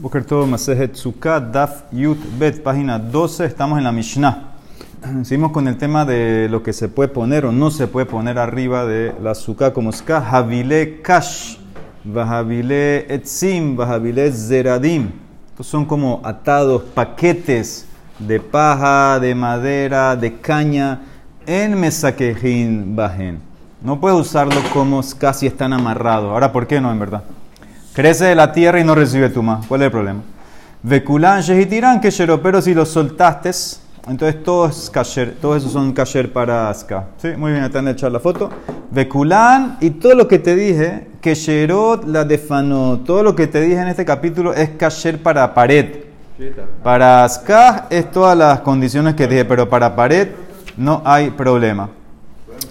Boker todo Masejet Daf Yut Bet, página 12, estamos en la Mishnah. Seguimos con el tema de lo que se puede poner o no se puede poner arriba de la Sukkah como Ska, Havile Kash, Vahavile Etzim, Vahavile Zeradim. Estos son como atados, paquetes de paja, de madera, de caña, en Mesakehin Bajen. No puedes usarlo como casi están amarrados. Ahora, ¿por qué no, en verdad? Crece de la tierra y no recibe tuma. ¿Cuál es el problema? Veculan, Shehitirán, que pero si los soltaste, entonces todos, kasher, todos esos son kasher para Aska. ¿Sí? Muy bien, están echar la foto. Veculan y todo lo que te dije, que Sherot la defano, todo lo que te dije en este capítulo es kasher para pared. Para Aska es todas las condiciones que dije, pero para pared no hay problema.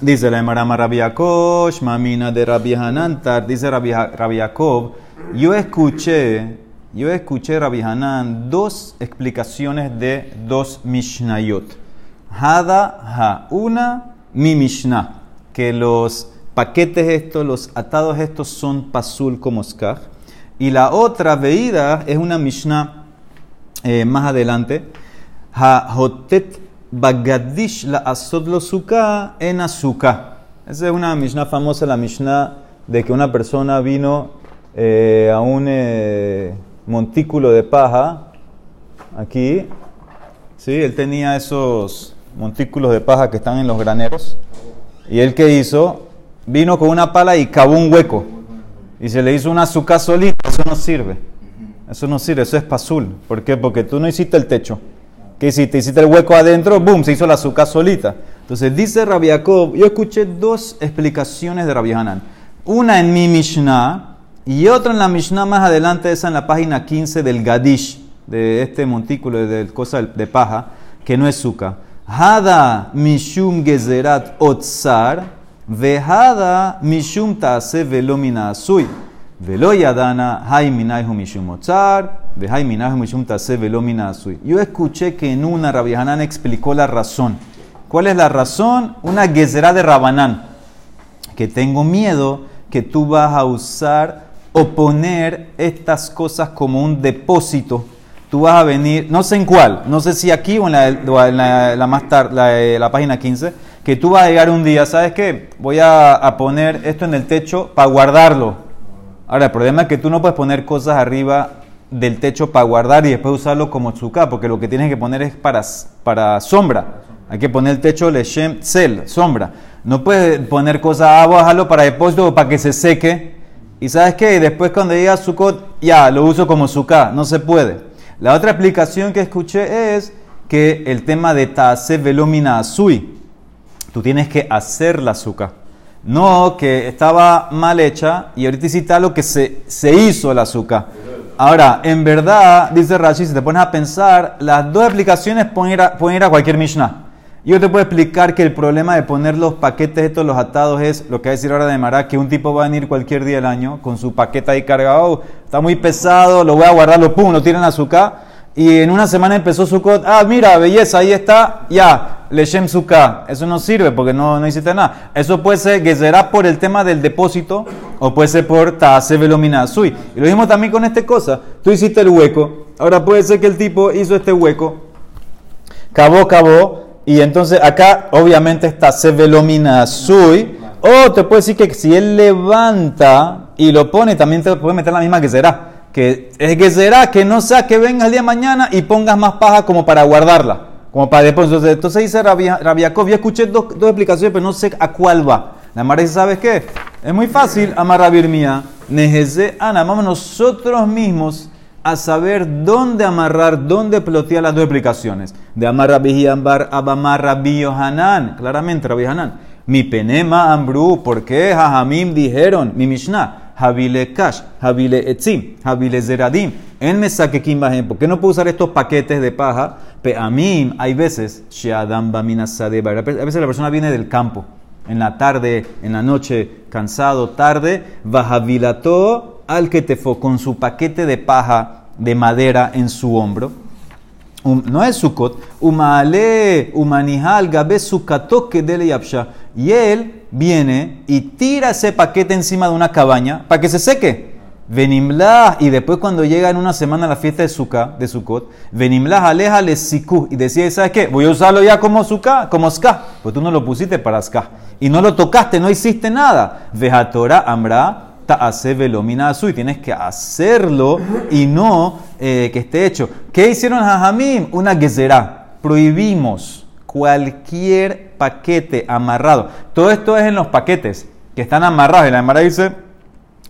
Dice la Emara Rabiakov, Mamina de Rabbi Hanantar, dice Rabbi Yaakov, yo escuché, yo escuché Rabbi Hanan dos explicaciones de dos Mishnayot. Hada ha, una mi Mishnah, que los paquetes estos, los atados estos son pasul como skaj. Y la otra veída es una Mishnah eh, más adelante, ha hotet bagadish la asodlo suka en azúcar. Esa es una Mishnah famosa, la Mishnah de que una persona vino eh, a un eh, montículo de paja, aquí, ¿sí? él tenía esos montículos de paja que están en los graneros, y él que hizo, vino con una pala y cavó un hueco, y se le hizo una azúcar solita, eso no sirve, eso no sirve, eso es pasul, ¿por qué? Porque tú no hiciste el techo, ¿qué hiciste? Hiciste el hueco adentro, boom, se hizo la azúcar solita. Entonces dice Rabbi Jacob, yo escuché dos explicaciones de Rabbi Hanan, una en mi Mishnah, y otra en la Mishnah más adelante, esa en la página 15 del Gadish, de este montículo de, cosa de paja, que no es suka. Hada mishum gezerat otzar, vehada mishum taase velomina asui. Velo yadana mishum otzar, vehaiminaihu mishum taase velomina asui. Yo escuché que en una Rabbi Hanan explicó la razón. ¿Cuál es la razón? Una gezerat de Rabanán. Que tengo miedo que tú vas a usar o poner estas cosas como un depósito. Tú vas a venir, no sé en cuál, no sé si aquí o en la, más tarde, la, página 15, que tú vas a llegar un día, ¿sabes qué? Voy a, poner esto en el techo para guardarlo. Ahora, el problema es que tú no puedes poner cosas arriba del techo para guardar y después usarlo como tzuka, porque lo que tienes que poner es para, para sombra. Hay que poner el techo leshem cel, sombra. No puedes poner cosas abajo para depósito o para que se seque y sabes qué, después cuando llega Sukkot, ya, lo uso como Sukkah, no se puede. La otra explicación que escuché es que el tema de Taase Velomina Asui, tú tienes que hacer la Sukkah. No que estaba mal hecha y ahorita hiciste lo que se, se hizo la Sukkah. Ahora, en verdad, dice Rashi, si te pones a pensar, las dos explicaciones pueden ir a, pueden ir a cualquier Mishnah. Yo te puedo explicar que el problema de poner los paquetes estos, los atados, es lo que va a decir ahora de Mará, que un tipo va a venir cualquier día del año con su paquete ahí cargado, oh, está muy pesado, lo voy a guardar, lo pum, lo tiran a su K, y en una semana empezó su cot, ah, mira, belleza, ahí está, ya, lechem su K. Eso no sirve porque no, no hiciste nada. Eso puede ser que será por el tema del depósito o puede ser por taase velomina sui. Y lo mismo también con esta cosa, tú hiciste el hueco, ahora puede ser que el tipo hizo este hueco, cavó, cavó, y entonces acá obviamente está Sevelomina Sui. O te puede decir que si él levanta y lo pone, también te puede meter la misma que será. Que es que será que no sea que venga el día de mañana y pongas más paja como para guardarla. Como para después. Entonces, dice Rabiakov, yo escuché dos, dos, explicaciones, pero no sé a cuál va. La madre dice, ¿sabes qué? Es muy fácil, amar a Mía. Nejeze Ana, vamos nosotros mismos a saber dónde amarrar, dónde plotear las dos explicaciones. De amar Rabbi Ambar, Abamar Rabbi Yohanan. Claramente, Rabbi Hanan. Mi penema ambru, ¿por qué? Jajamim dijeron, mi Mishnah, Habile Kash, Habile Etzim, Habile Zeradim. En me saque ¿por qué no puedo usar estos paquetes de paja? Pe mí hay veces, Sheadam Bamina A veces la persona viene del campo, en la tarde, en la noche, cansado, tarde, Vahavilato al que te fue con su paquete de paja de madera en su hombro. Um, no es Sukkot, umale, umanihal, gabe sukatoke dele yapsha. Y él viene y tira ese paquete encima de una cabaña para que se seque. Venimlah, y después cuando llega en una semana la fiesta de Sukkah, de Sukkot, Venimlah aleja le y decía, ¿sabes qué? Voy a usarlo ya como Sukkah, como Ska, pues tú no lo pusiste para Ska, y no lo tocaste, no hiciste nada. Vejatora Amra, y tienes que hacerlo y no eh, que esté hecho. ¿Qué hicieron Jajamim? Una gezerá, prohibimos cualquier paquete amarrado. Todo esto es en los paquetes que están amarrados, y la Amara dice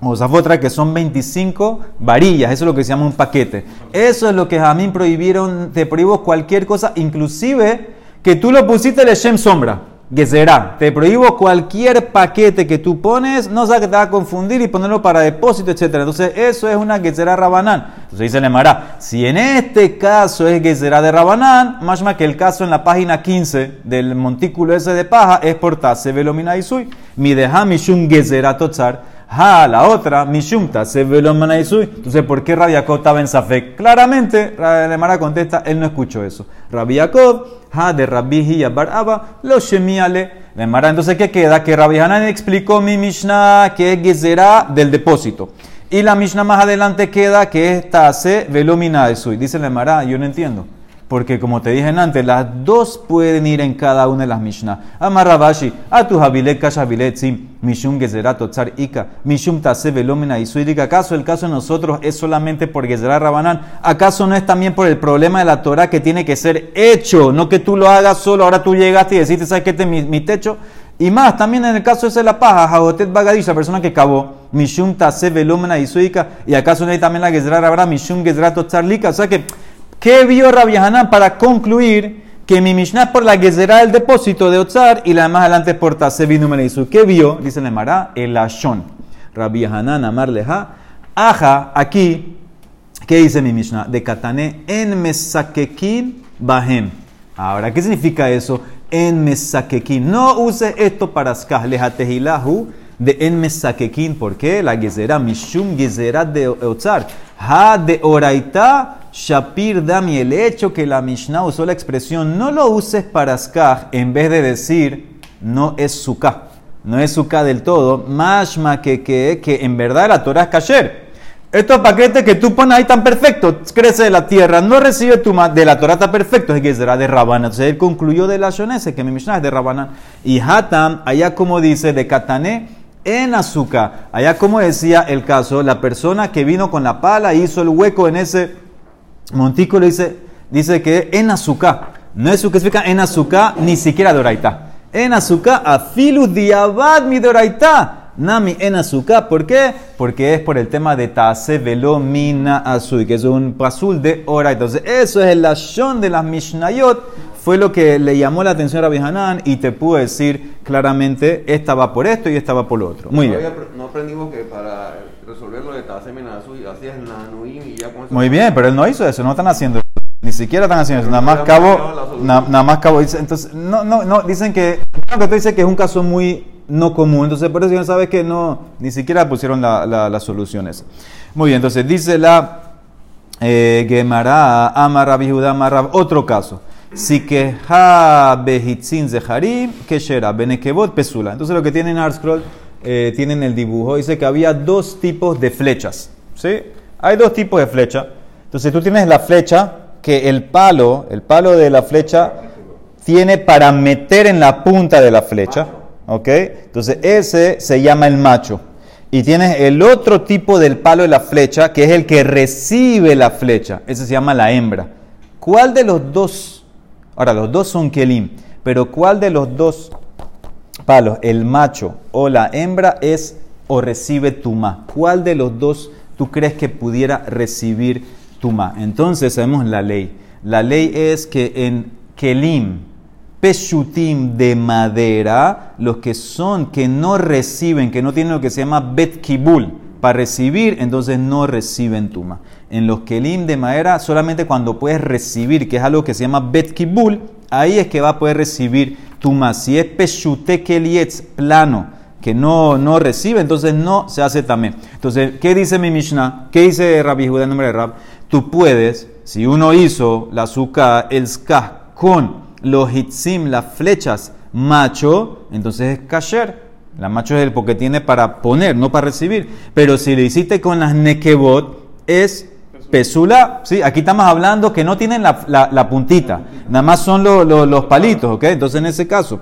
o otra que son 25 varillas, eso es lo que se llama un paquete. Eso es lo que Jamín prohibieron, te prohíbo cualquier cosa, inclusive que tú lo pusiste de Shem sombra, será Te prohíbo cualquier paquete que tú pones, no que te va a confundir y ponerlo para depósito, etc. Entonces, eso es una será Rabanán. Entonces dice Lemara, si en este caso es será de Rabanán, más que el caso en la página 15 del montículo ese de paja es por Tase Velomina Isui, mi deja Mishum Gezerá Totzar. Ha, la otra, Mishumta, se Entonces, ¿por qué Rabbi Jacob estaba en Safek? Claramente, Mara contesta, él no escuchó eso. Rabbi Jacob, ha de Rabbi Hiya Bar Abba, lo shemiale. Mara, entonces, ¿qué queda? Que Rabbi Hanan explicó mi Mishnah que es Gezerá del depósito. Y la Mishnah más adelante queda que es Tase velomina Dice Mara, yo no entiendo. Porque como te dije antes, las dos pueden ir en cada una de las Mishnah. Amar Rabashi, tu habilet kashabilet sim, mishum gezerato tzar ika, mishum tase velomina y ¿Acaso el caso de nosotros es solamente por gezerat rabanán? ¿Acaso no es también por el problema de la Torah que tiene que ser hecho? No que tú lo hagas solo, ahora tú llegaste y deciste, ¿sabes qué? Este es mi, techo. Y más, también en el caso ese de la paja, Jagotet Bagadish, la persona que cavó, Mishum Tase Velomena y y acaso no hay también la Gezerá Rabra, Mishum Gezerato Tzarlika, o sea que ¿Qué vio Rabbi Hanan para concluir que mi Mishnah por la Gezerá del depósito de Otzar y la más adelante por Tasevi Numerizu? ¿Qué vio? Dice el Mará, el Ashon. Rabbi Hanan Amar. Aja, aquí, ¿qué dice mi Mishnah? De Katane en Mesakekin Bahem. Ahora, ¿qué significa eso? En Mesakekin. No use esto para Skah. Lejatehilahu de en Mesakekin. ¿Por qué? La Gezerá, Mishum Gezerá de Otzar. Ha de Oraita Shapir Dami, el hecho que la Mishnah usó la expresión no lo uses para skah en vez de decir no es sukkah, no es sukkah del todo, mashma que, que, que en verdad la Torah es kasher. Estos paquetes que tú pones ahí tan perfectos, crece de la tierra, no recibe tu de la Torah está perfecto, es que será de Rabanan. Entonces él concluyó de la Shonese, que mi Mishnah es de Rabanan. Y Hatam, allá como dice, de Katané, en azúcar. Allá como decía el caso, la persona que vino con la pala hizo el hueco en ese Montículo dice, dice que en azúcar, no es que significa en azúcar, ni siquiera doraita. En azúcar, afilu diabad mi doraita. Nami en azúcar, ¿por qué? Porque es por el tema de tase velomina azul, que es un pasul de ora. Entonces, eso es el lashon de las Mishnayot, fue lo que le llamó la atención a Rabbi y te puedo decir claramente, esta va por esto y esta va por lo otro. Muy bien. No aprendimos que para de hacías Nanuim y ya con eso. Muy bien, pero él no hizo eso, no están haciendo. Ni siquiera están haciendo eso, nada más cabo, nada más cabo. Entonces, no, no, no, dicen que, que tú dices que es un caso muy no común. Entonces, por eso ya sabes que no, ni siquiera pusieron la, la, las soluciones. Muy bien, entonces dice la eh, Gemara, Amar Amarab, otro caso. Si que ha behitzin zeharim, que shera, benekebot pesula. Entonces, lo que tienen Arscroll, eh, tienen el dibujo, dice que había dos tipos de flechas. ¿Sí? Hay dos tipos de flecha. Entonces, tú tienes la flecha que el palo, el palo de la flecha, tiene para meter en la punta de la flecha. ¿Ok? Entonces ese se llama el macho. Y tienes el otro tipo del palo de la flecha, que es el que recibe la flecha. Ese se llama la hembra. ¿Cuál de los dos? Ahora, los dos son kelim, pero ¿cuál de los dos palos, el macho o la hembra, es o recibe tuma? ¿Cuál de los dos tú crees que pudiera recibir tuma? Entonces sabemos la ley. La ley es que en kelim, peshutim de madera, los que son, que no reciben, que no tienen lo que se llama bet kibul, para recibir, entonces no reciben tuma. En los kelim de madera, solamente cuando puedes recibir, que es algo que se llama bet kibul, ahí es que va a poder recibir tuma. Si es peshute kelietz, plano, que no, no recibe, entonces no se hace también. Entonces, ¿qué dice mi Mishnah? ¿Qué dice Rabbi Judá en nombre de Rab? Tú puedes, si uno hizo la azúcar, el skah, con los hitzim, las flechas, macho, entonces es kasher. La macho es el porque tiene para poner, no para recibir. Pero si lo hiciste con las nekebot, es pesula. ¿sí? Aquí estamos hablando que no tienen la, la- puntita, nada más son lo- lo- los palitos, ¿ok? Entonces en ese caso,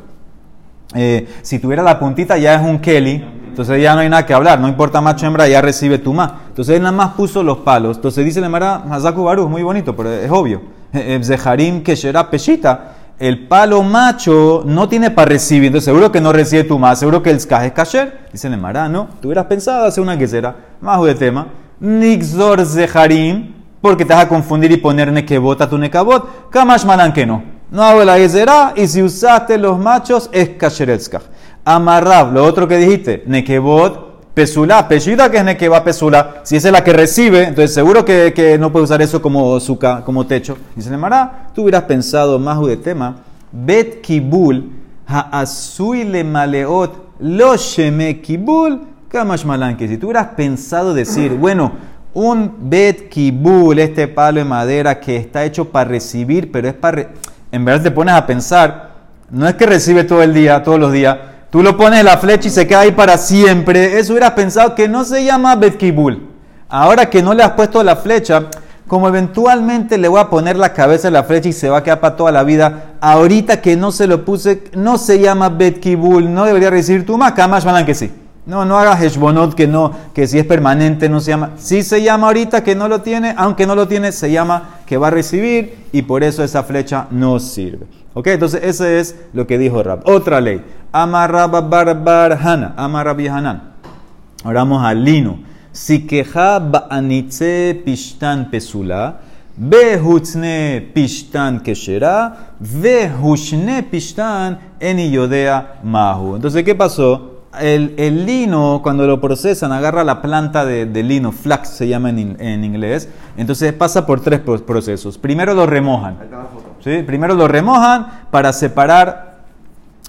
eh, si tuviera la puntita ya es un Kelly, entonces ya no hay nada que hablar, no importa macho hembra, ya recibe tu más. Entonces él nada más puso los palos. Entonces dice la Mara Hazaku Baruch, muy bonito, pero es obvio. Eh, Zeharim que será peshita. El palo macho no tiene para recibir, entonces seguro que no recibe tu más, seguro que el skaj es kasher. Dice la Mara, no, tú hubieras pensado hacer una quesera, más de tema. Nixor Zeharim, porque te vas a confundir y poner nekebot a tu nekabot. Kamash malan que no. No hago la gezerá y si usaste los machos es kasheretskaj. Amarrab, lo otro que dijiste, nekebot, pesula, peshita que es nekeba pesula. Si esa es la que recibe, entonces seguro que, que no puede usar eso como suka, como techo. Dice Nemara, tú hubieras pensado más de tema, bet kibul, ha'asui le maleot, lo sheme kibul, que si tú hubieras pensado decir, bueno, un bet kibul, este palo de madera que está hecho para recibir, pero es para... En verdad te pones a pensar, no es que recibe todo el día, todos los días. Tú lo pones la flecha y se queda ahí para siempre. Eso hubieras pensado que no se llama bet kibul. Ahora que no le has puesto la flecha, como eventualmente le voy a poner la cabeza en la flecha y se va a quedar para toda la vida, ahorita que no se lo puse, no se llama bet kibul, no debería recibir tu más, más que sí. No, no hagas heshbonot que no, que si es permanente no se llama. Si se llama ahorita que no lo tiene, aunque no lo tiene, se llama que va a recibir y por eso esa flecha no sirve. Ok, entonces ese es lo que dijo Rab. Otra ley. Amarraba barbar hana, amarrabi hanan. Ahora vamos al lino. Si queja ba'anitze pishtan pesula, behutzne pishtan keshera, vehushne pishtan eni yodea mahu. Entonces, ¿qué pasó? El, el lino, cuando lo procesan, agarra la planta de, de lino, flax se llama en, in- en inglés. Entonces pasa por tres pro- procesos. Primero lo remojan. ¿sí? Primero lo remojan para separar,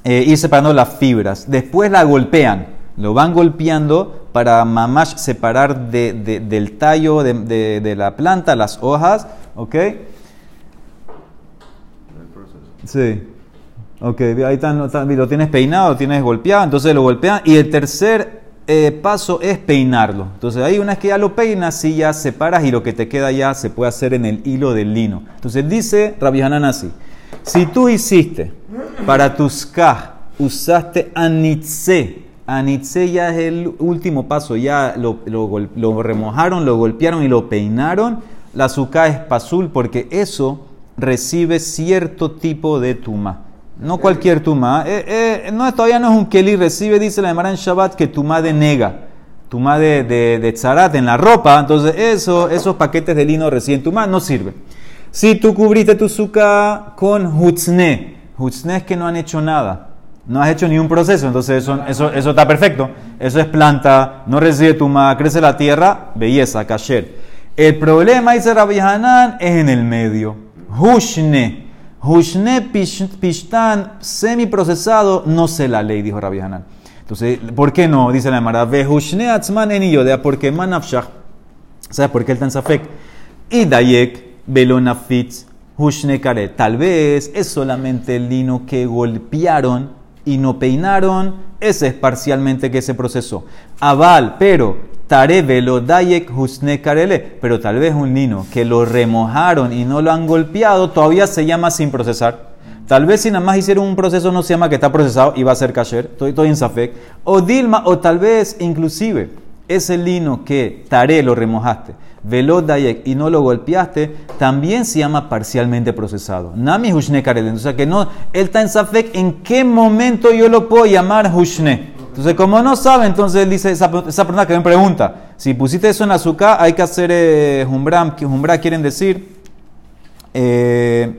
eh, ir separando las fibras. Después la golpean. Lo van golpeando para mamash separar de- de- del tallo de, la planta las hojas. ¿Ok? El proceso. Sí. Ok, ahí está- lo tienes peinado, lo tienes golpeado, entonces lo golpean. Y el tercer eh, paso es peinarlo. Entonces ahí una vez que ya lo peinas, sí ya separas y lo que te queda ya se puede hacer en el hilo del lino. Entonces dice Rabbi Hanan así, si tú hiciste para tus kaj, usaste anitze, anitze ya es el último paso, ya lo, remojaron, lo golpearon y lo peinaron, la azúcar es pasul porque eso recibe cierto tipo de tuma. No cualquier tuma. Eh, eh, no, todavía no es un keli, recibe, dice la Emara en Shabbat, que tuma de nega. Tuma de, de, de tzarat en la ropa. Entonces, eso, esos paquetes de lino reciben tuma, no sirve. Si tú cubriste tu suka con hutzne, hutzne es que no han hecho nada. No has hecho ni un proceso, entonces eso, eso, eso está perfecto. Eso es planta, no recibe tuma, crece la tierra, belleza, kasher. El problema, dice Rabbi Hanan, es en el medio. Hushne. Hushne pish- pishtan semiprocesado, no sé la ley, dijo Rabbi Hanan. Entonces, ¿por qué no? Dice la Mara, ve Hushne atzman en yodea, porque manafshach. ¿Sabes por qué el Tanzafek? Y Dayek, Belonafitz, Hushne Kare. Tal vez es solamente el lino que golpearon y no peinaron. Ese es parcialmente que se procesó. Aval, pero Tare Velo Dayek Hushne Karele. Pero tal vez un lino que lo remojaron y no lo han golpeado todavía se llama sin procesar. Tal vez si nada más hicieron un proceso no se llama que está procesado y va a ser kasher. Estoy, en Safek. O Dilma, o tal vez inclusive ese lino que taré lo remojaste, veló dayek y no lo golpeaste, también se llama parcialmente procesado. Nami hushne karelen. O que no, él está en Safek, ¿en qué momento yo lo puedo llamar hushne? Entonces, como no sabe, entonces dice, esa, persona que me pregunta, si pusiste eso en azúcar, hay que hacer eh, jumbram, que jumbra quieren decir, eh,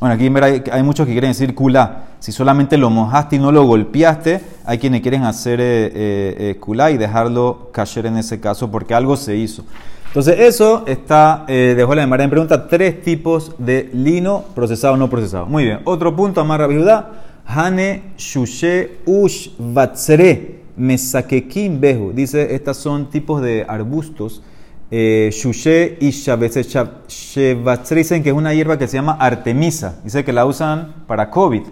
bueno, aquí hay, muchos que quieren decir kulá. Si solamente lo mojaste y no lo golpeaste, hay quienes quieren hacer eh, eh, eh, kulá y dejarlo caer en ese caso porque algo se hizo. Entonces, eso está, eh, dejó la Gemara en pregunta, tres tipos de lino procesado o no procesado. Muy bien. Otro punto, Amarra Viudá. Hane shushe ush vatsre mesakekim behu. Dice, estas son tipos de arbustos. Eh, shushe y. Shevatzre dicen que es una hierba que se llama artemisa. Dice que la usan para COVID,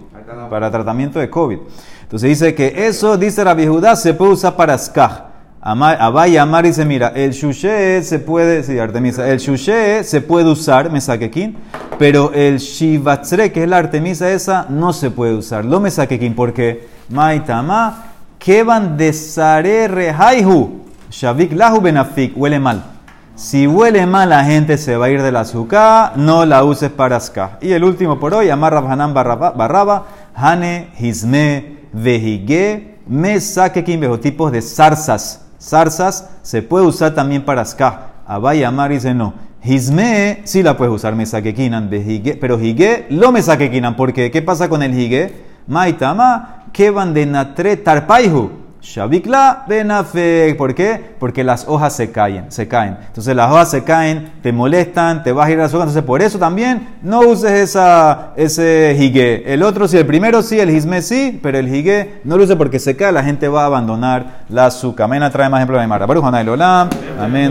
para tratamiento de COVID. Entonces dice que eso, dice la Judá, se puede usar para skaj. Abay Amar dice, mira, el shushe se puede, sí, Artemisa, el shushe se puede usar, mesakekin, pero el shivatzre, que es la Artemisa esa, no se puede usar. Lo mesakekin, porque maitama, kevan de sare rehaihu, shavik lahu benafik, huele mal. Si huele mal, la gente se va a ir del azúcar, no la uses para ska. Y el último por hoy, Amar Rabhanan Barraba, Hane, Hizme, Vehige, Mesakekin, tipos de zarzas zarzas se puede usar también para ska. Abaya Amar dice no. Hizme sí la puedes usar, me saquequinan, pero hige lo me saquequinan, porque ¿qué pasa con el hige? Maitama, que van de natre tarpaihu. Shabikla benafek. ¿Por qué? Porque las hojas se caen, se caen. Entonces las hojas se caen, te molestan, te vas a ir a la hojas. Entonces por eso también no uses esa, ese higué. El otro sí, el primero sí, el hisme sí, pero el higué no lo uses porque se cae, la gente va a abandonar la azúcar. Amén, trae más ejemplos de Mara. Amén.